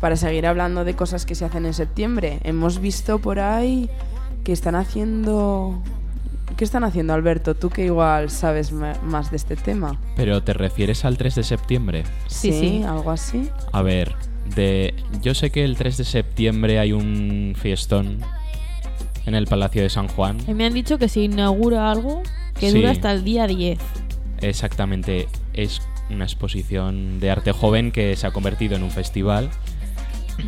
para seguir hablando de cosas que se hacen en septiembre, hemos visto por ahí que están haciendo... ¿Qué están haciendo, Alberto? Tú que igual sabes más de este tema. Pero te refieres al 3 de septiembre. Sí, sí. algo así. A ver, de yo sé que el 3 de septiembre hay un fiestón en el Palacio de San Juan. Mí me han dicho que se inaugura algo que Sí. dura hasta el día 10. Exactamente, es una exposición de arte joven que se ha convertido en un festival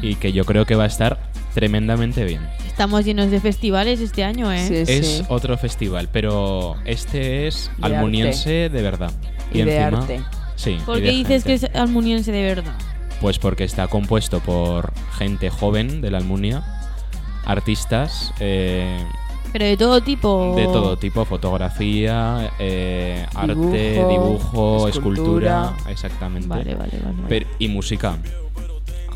y que yo creo que va a estar tremendamente bien. Estamos llenos de festivales este año, ¿eh? Sí, Es sí. otro festival, pero este es De almuniense de verdad. Y de encima, arte. Sí. ¿Por y qué de dices que es almuniense de verdad? Pues porque está compuesto por gente joven de la Almunia, artistas eh, Pero de todo tipo. de todo tipo, fotografía, eh, arte, Dibujo, escultura. escultura, exactamente. Vale, vale, vale. y música.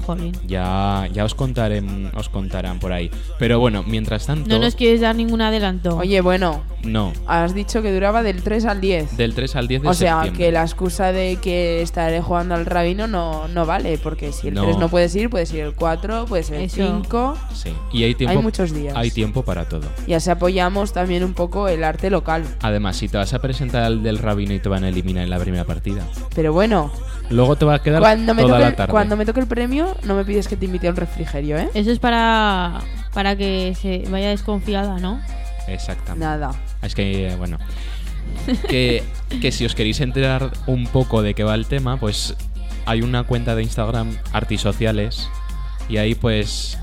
Jolín. Ya, ya os contaré, os contarán por ahí. Pero bueno, mientras tanto, No nos quieres dar ningún adelanto. Oye, bueno, no, has dicho que duraba del 3 al 10. del 3 al 10 de o sea, septiembre. que la excusa de que estaré jugando al rabino no, no vale, porque si el No. 3 no puedes ir, puedes ir el 4, puedes ir el Eso. 5. Sí, y hay tiempo, Hay muchos días. Hay tiempo para todo. Y así apoyamos también un poco el arte local. Además, si te vas a presentar al del rabino y te van a eliminar en la primera partida, Pero bueno, luego te va a quedar cuando me, toda toque, la el- tarde. cuando me toque el premio, no me pides que te invite a un refrigerio, ¿eh? Eso es para, para que se vaya desconfiada, ¿no? Exactamente. Nada. Es que, eh, bueno. que, que si os queréis enterar un poco de qué va el tema, pues hay una cuenta de Instagram, Artisociales, y ahí pues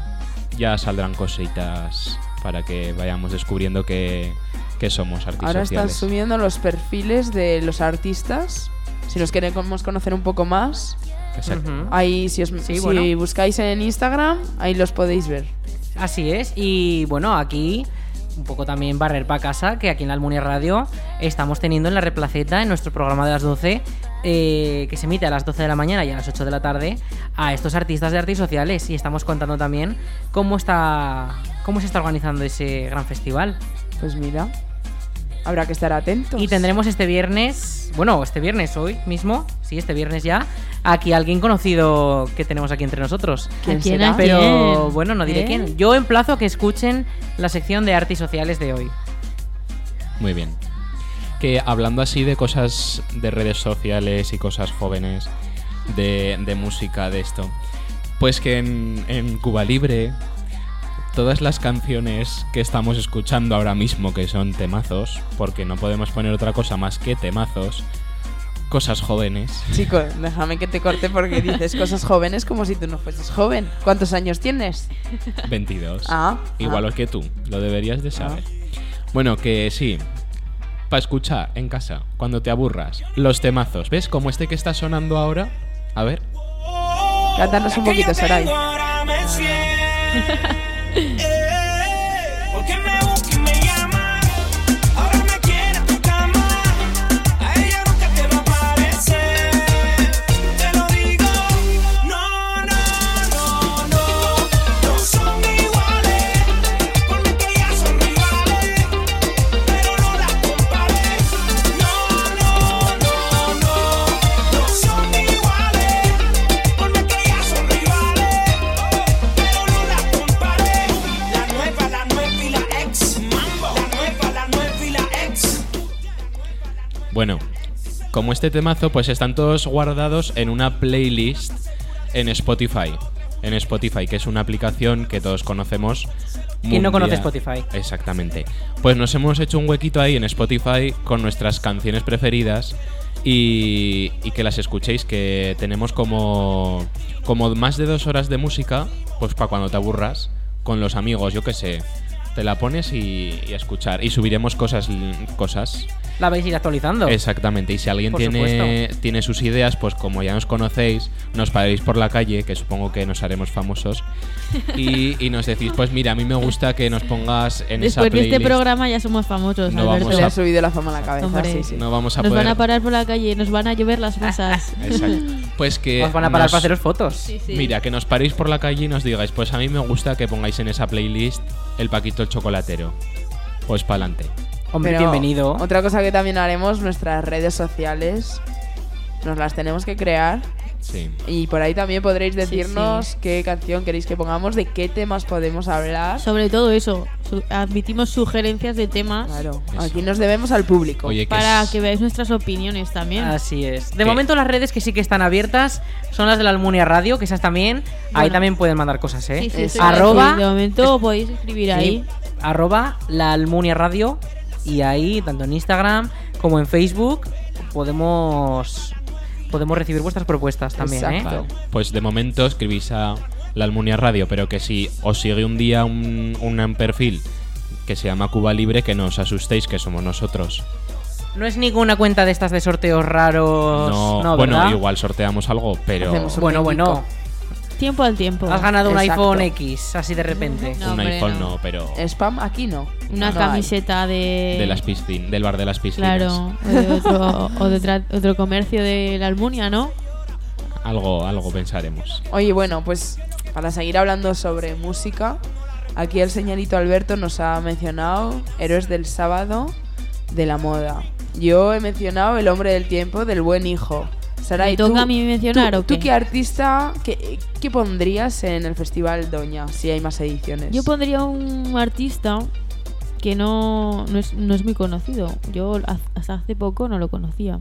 ya saldrán cositas para que vayamos descubriendo que, que somos Ahora están subiendo los perfiles de los artistas. Si nos queremos conocer un poco más, Exacto. Ujú. ahí si, os, Sí, si bueno. buscáis en Instagram, ahí los podéis ver. Así es, y bueno, aquí un poco también barrer para casa, que aquí en la Almunia Radio estamos teniendo en la replaceta, en nuestro programa de las 12, eh, que se emite a las 12 de la mañana y a las 8 de la tarde, a estos artistas de artes sociales. Y estamos contando también cómo está cómo se está organizando ese gran festival. Pues mira, habrá que estar atentos. Y tendremos este viernes, bueno, este viernes hoy mismo, sí, este viernes ya, aquí alguien conocido que tenemos aquí entre nosotros. ¿Quién ¿A quién, será? Pero quién? bueno, no diré ¿Eh? quién. Yo emplazo a que escuchen la sección de artes sociales de hoy. Muy bien. Que hablando así de cosas de redes sociales y cosas jóvenes, de, de música, de esto, pues que en, en Cuba Libre todas las canciones que estamos escuchando ahora mismo, que son temazos, porque no podemos poner otra cosa más que temazos, cosas jóvenes. Chico, déjame que te corte porque [LAUGHS] dices cosas jóvenes como si tú no fueses joven. ¿Cuántos años tienes? 22. Ah, Igual ah. que tú, lo deberías de saber. Bueno, que sí. Para escuchar en casa, cuando te aburras, los temazos. ¿Ves? Como este que está sonando ahora. A ver. Cántanos un poquito, Saray. [LAUGHS] yeah. [LAUGHS] como este temazo, pues están todos guardados en una playlist en Spotify. En Spotify, que es una aplicación que todos conocemos. ¿Quién no conoce. Spotify? Exactamente. Pues nos hemos hecho un huequito ahí en Spotify con nuestras canciones preferidas y, y que las escuchéis, que tenemos como, como más de dos horas de música, pues para cuando te aburras, con los amigos, yo qué sé. Te la pones y, y a escuchar. Y subiremos cosas, cosas La vais a ir actualizando. Exactamente, y si alguien Por tiene, tiene sus ideas, pues como ya nos conocéis, nos paréis por la calle, que supongo que nos haremos famosos, [LAUGHS] y, y nos decís, pues mira, a mí me gusta que nos pongas en esa Después de playlist. este programa ya somos famosos, No Alberto. vamos Le a- ha subido la fama a la cabeza. Hombre. Sí, sí. No vamos a Nos poder... van a parar por la calle, nos van a llover las mesas. [LAUGHS] Exacto. Pues que Os van a parar nos- para haceros fotos. Sí, sí. Mira, que nos paréis por la calle y nos digáis, pues a mí me gusta que pongáis en esa playlist el Paquito el Chocolatero. Pues pa'lante. Hombre, Pero bienvenido. Otra cosa que también haremos, nuestras redes sociales. Nos las tenemos que crear. Sí. Y por ahí también podréis decirnos sí. qué canción queréis que pongamos, de qué temas podemos hablar. Sobre todo eso, su- admitimos sugerencias de temas Claro, Eso. aquí nos debemos al público. Oye, para es- que veáis nuestras opiniones también. Así es. De ¿Qué? momento las redes que sí que están abiertas son las de la Almunia Radio, que esas también. Ahí también pueden mandar cosas, ¿eh? Arroba-. De momento podéis escribir ahí. Arroba la Almunia Radio. Y ahí, tanto en Instagram como en Facebook, podemos podemos recibir vuestras propuestas también, ¿eh? Vale. Pues de momento escribís a la Almunia Radio, pero que si os sigue un día un, un perfil que se llama Cuba Libre, que no os asustéis, que somos nosotros. No es ninguna cuenta de estas de sorteos raros. No, No, bueno, igual sorteamos algo, pero Bueno, bueno. Tiempo al tiempo. Has ganado un Exacto. iPhone X, así de repente. No, un hombre, iPhone no. no, pero Spam aquí no. Una No hay. camiseta de. de las piscinas, del bar de las piscinas. Claro, o de otro, [LAUGHS] o de otra- otro comercio de la Almunia, ¿no? Algo, algo pensaremos. Oye, bueno, pues para seguir hablando sobre música, aquí el señorito Alberto nos ha mencionado Héroes del Sábado de la moda. Yo he mencionado El hombre del tiempo del buen hijo. Sara, ¿Me ¿y tú- a mí mencionar tú, o tú qué? qué artista, qué, qué pondrías en el Festival Doña, si hay más ediciones? Yo pondría un artista que no, no, es, no es muy conocido. Yo hasta hace poco no lo conocía.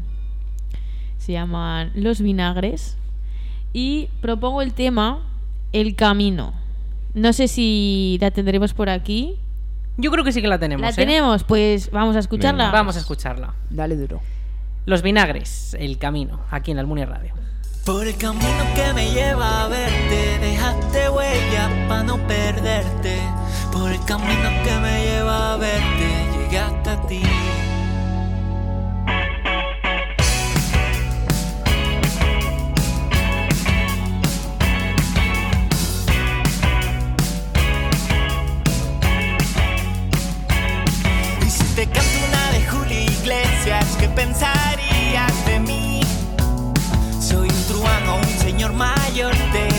Se llaman Los Vinagres. Y propongo el tema El Camino. No sé si la tendremos por aquí. Yo creo que sí que la tenemos. ¿La ¿eh? tenemos? Pues vamos a escucharla. Venga. Vamos a escucharla. Dale duro. Los vinagres, el camino, aquí en Almunia Radio. Por el camino que me lleva a verte, dejaste huella para no perderte. Por el camino que me lleva a verte, llegué hasta ti. Y si te canto una de Julio Iglesias, ¿qué pensarías señor mayor, te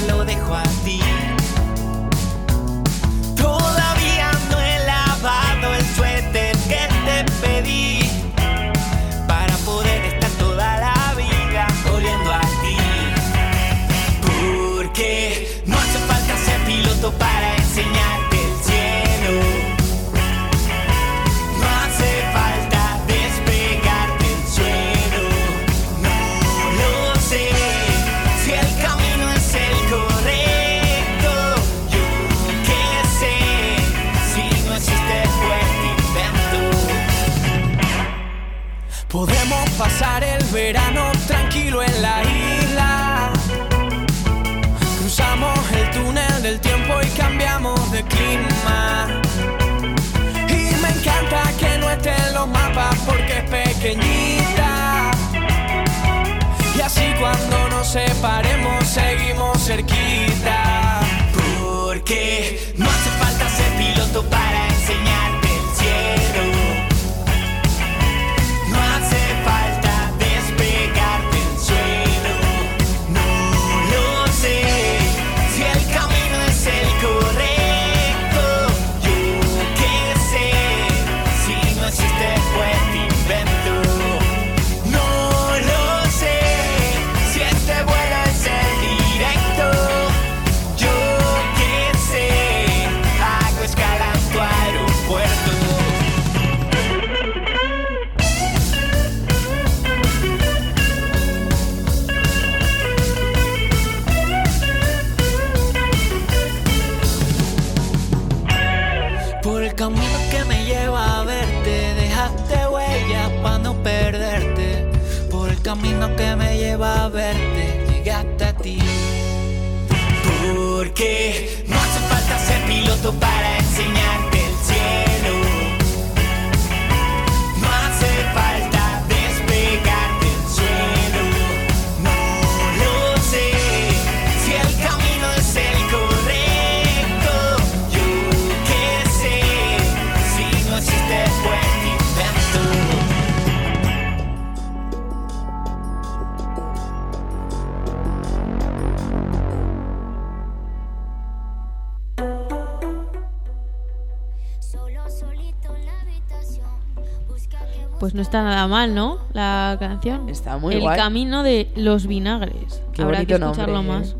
ser piloto Pues no está nada mal, ¿no? La canción. Está muy El guay. camino de los vinagres. Qué Habrá que bonito escucharlo nombre, más. ¿eh?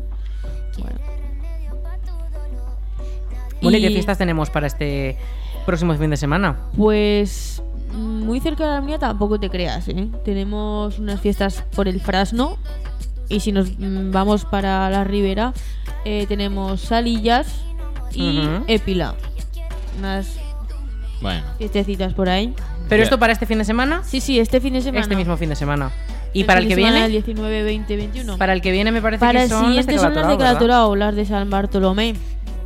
Bueno, ¿y qué Y- fiestas tenemos para este próximo fin de semana? Pues mm, muy cerca de la mía tampoco te creas, ¿eh? Tenemos unas fiestas por el Frasno y si nos mm, vamos para la Ribera eh, tenemos Salillas y Ujú. Épila. Unas Bueno, fiestecitas por ahí. ¿Pero esto para este fin de semana? Sí, sí, este fin de semana. Este mismo fin de semana. ¿Y El para el que viene? del 19, 20, 21. Para el que viene me parece Para que el son las de son las de las de San Bartolomé.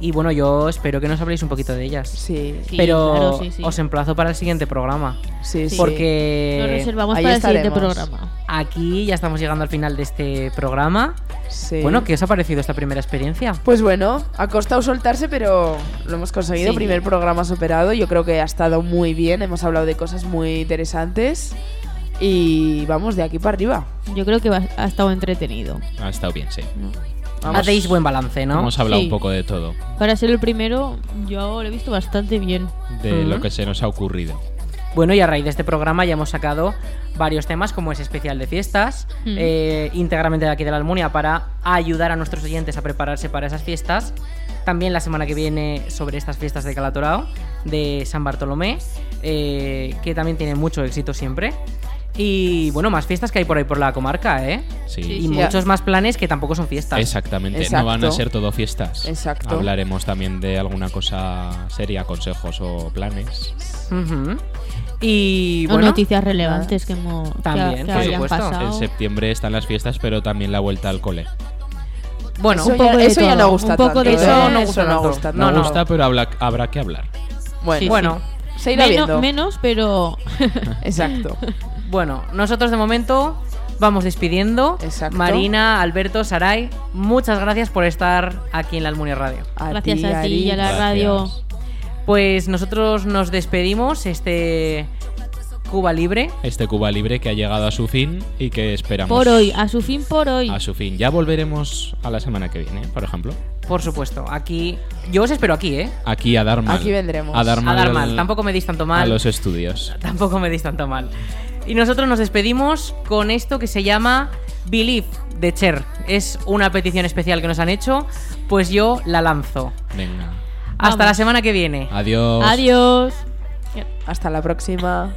Y bueno, yo espero que nos habléis un poquito de ellas. Sí, Sí, Pero claro, sí, sí. os emplazo para el siguiente programa. sí, sí. Porque Nos reservamos ahí para el siguiente estaremos. programa. aquí ya estamos llegando al final de este programa. Sí. Bueno, ¿qué os ha parecido esta primera experiencia? Pues bueno, ha costado soltarse, pero lo hemos conseguido. Sí. Primer programa superado. Yo creo que ha estado muy bien. Hemos hablado de cosas muy interesantes. Y vamos de aquí para arriba. Yo creo que ha estado entretenido. ha estado bien, sí. Vamos. Hacéis buen balance, ¿no? Hemos hablado Sí. un poco de todo, Para ser el primero, yo lo he visto bastante bien. de lo Ujú. que se nos ha ocurrido. Bueno, y a raíz de este programa ya hemos sacado varios temas, como ese especial de fiestas, Mm. eh, íntegramente de aquí de la Almunia, para ayudar a nuestros oyentes a prepararse para esas fiestas. También la semana que viene sobre estas fiestas de Calatorao, de San Bartolomé, eh, que también tienen mucho éxito siempre. Y bueno, más fiestas que hay por ahí por la comarca, ¿eh? Sí, Sí, Y sí. muchos más planes que tampoco son fiestas. exactamente. Exacto. No van a ser todo fiestas. Exacto. Hablaremos también de alguna cosa seria, consejos o planes. Ujú. Y O bueno, noticias relevantes que, hemos, También, que por pasado. En septiembre están las fiestas, pero también la vuelta al cole. bueno, eso un poco ya, de eso ya no gusta un poco tanto. de ¿eh? no gusta Eso no tanto. gusta No, No, no. gusta, pero habla- habrá que hablar. Bueno, Sí, bueno, se irá viendo. menos, pero [LAUGHS] Exacto. [LAUGHS] Bueno, nosotros de momento vamos despidiendo. Exacto. Marina, Alberto, Saray, muchas gracias por estar aquí en la Almunia Radio. A gracias a ti y a la Gracias. radio. Pues nosotros nos despedimos, este Cuba Libre. Este Cuba Libre que ha llegado a su fin y que esperamos. Por hoy, a su fin por hoy. A su fin. Ya volveremos a la semana que viene, por ejemplo. Por supuesto, aquí. Yo os espero aquí, ¿eh? Aquí a dar mal. Aquí vendremos. A dar A mal, dar al- mal. Tampoco me dis tanto a mal. los estudios. [LAUGHS] Tampoco me dis tanto mal. Y nosotros nos despedimos con esto que se llama Believe de Cher. Es una petición especial que nos han hecho, pues yo la lanzo. Venga. Hasta Vamos. la semana que viene. Adiós. Adiós. Hasta la próxima.